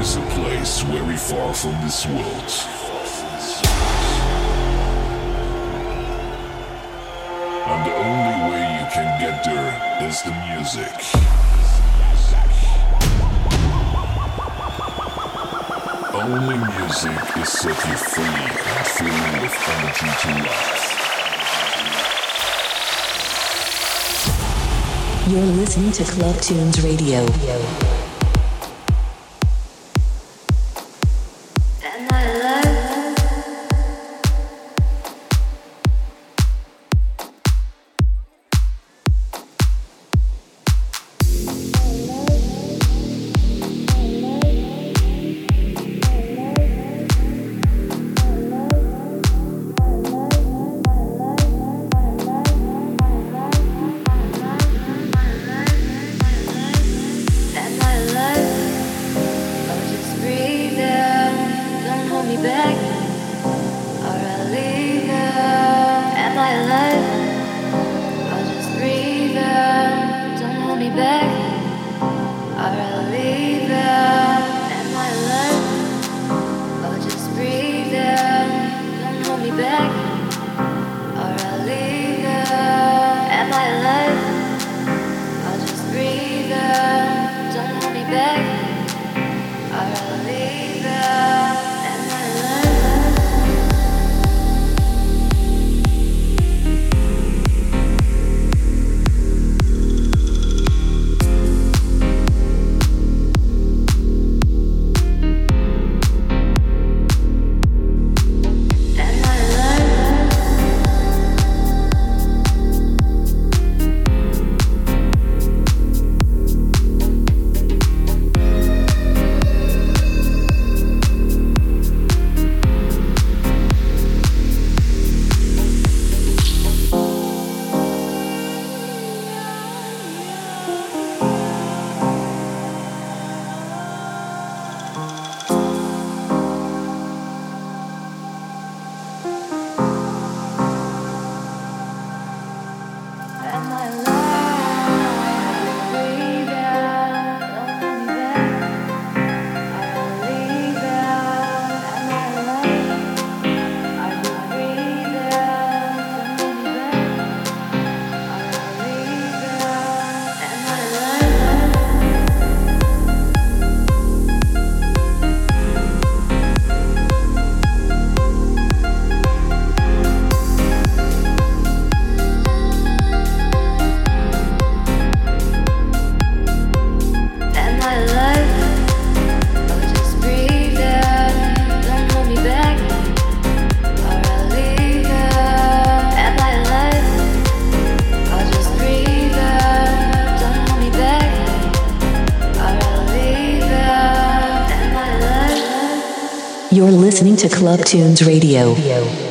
is a place very far from this world. And the only way you can get there is the music. Only music is set you free and filled with energy to life. You're listening to Club Tunes Radio. To Club Tunes Radio.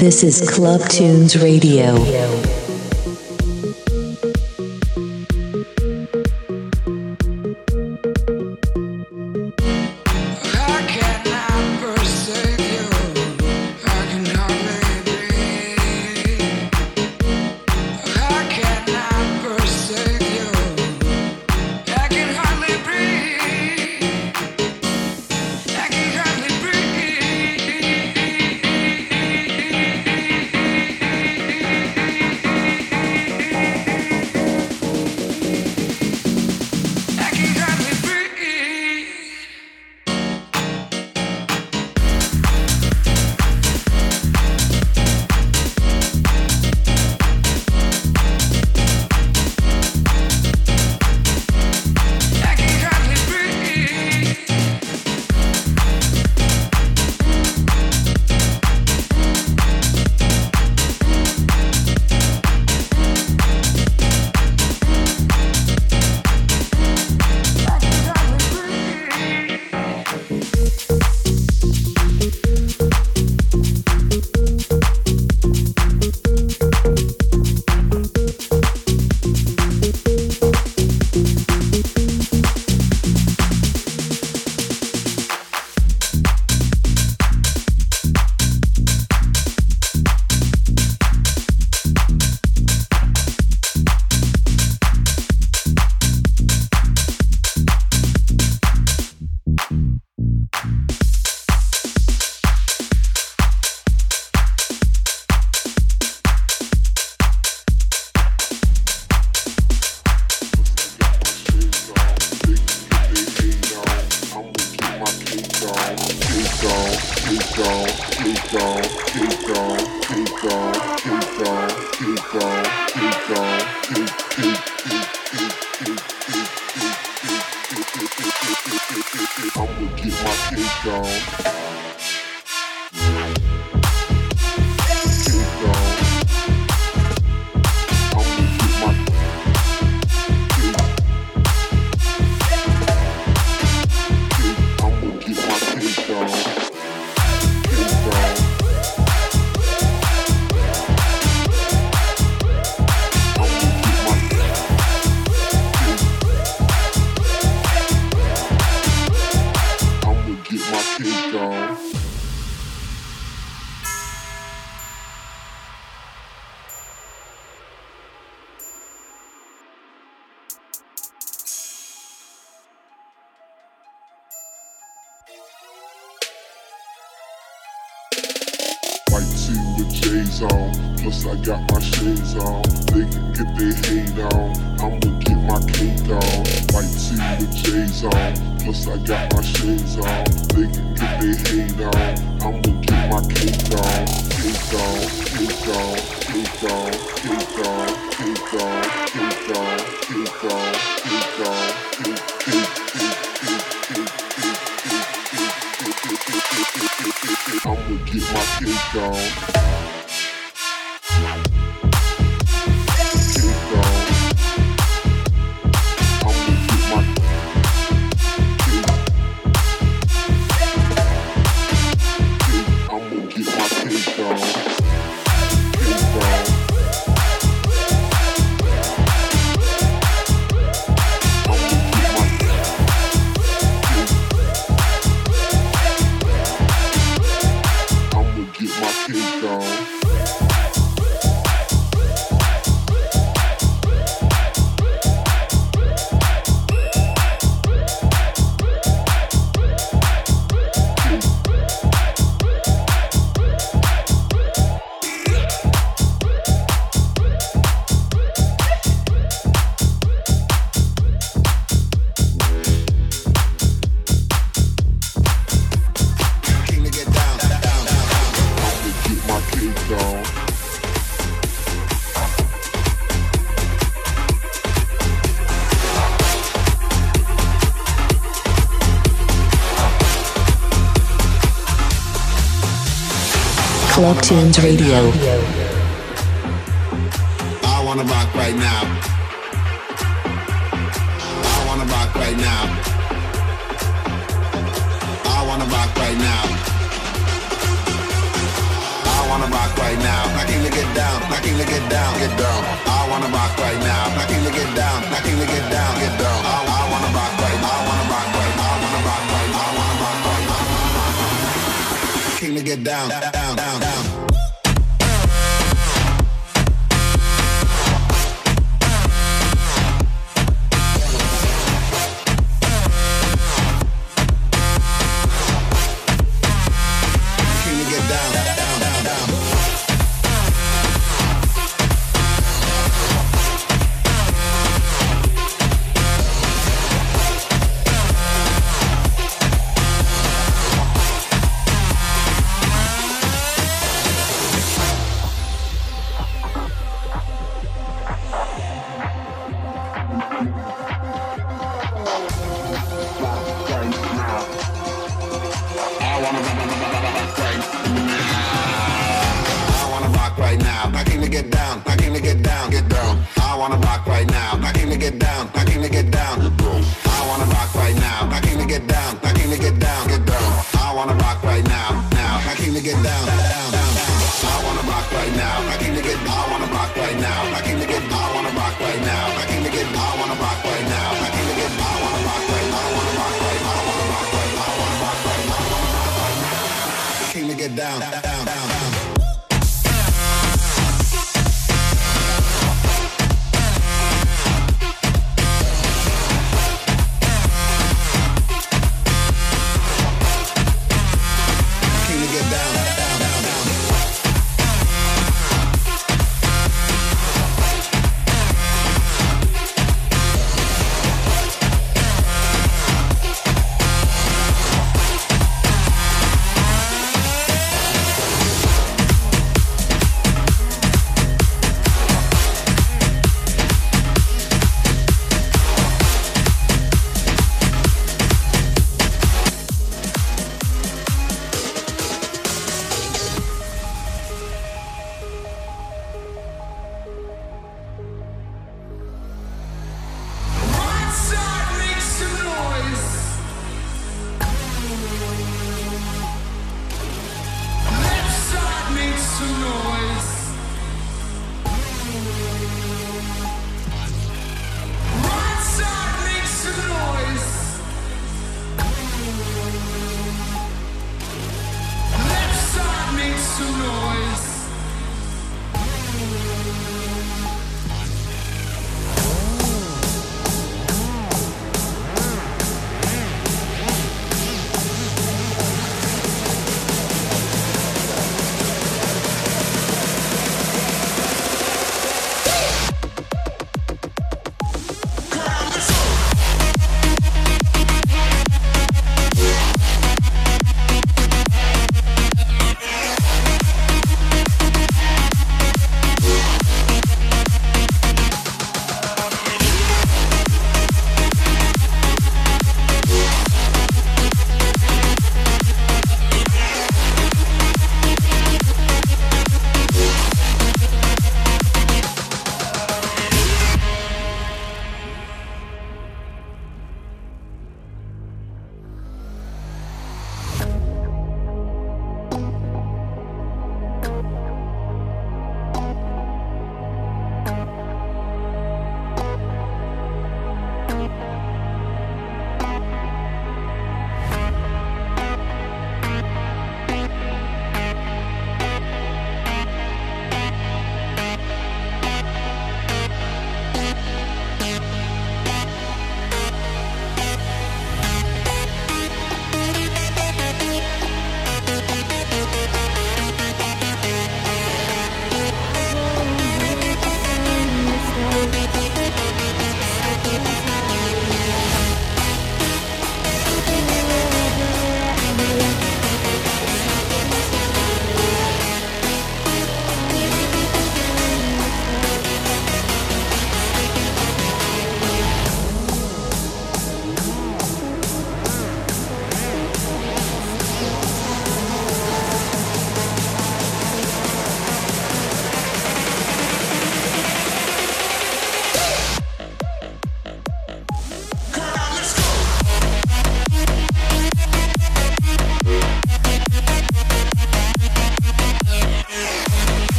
This is Club Tunes Radio. I'ma get my cake on. I'ma get my cake on. White tee with J's on, plus I got my shades on. They can get their hate on, I'ma get my cake on. Cake on, cake on, cake on, cake on, cake on, cake on, cake on, cake on, cake, cake, cake, cake, I'ma get my cake on. Tunes Radio. I wanna rock right now. I wanna rock right now. I wanna rock right now. I wanna rock right to get down, get down. I wanna rock right now. I came to get down, I came to get down, get down. I, I wanna rock right, I right, I wanna rock right, I wanna rock right. I wanna rock right. Get down, down, down, down. Down.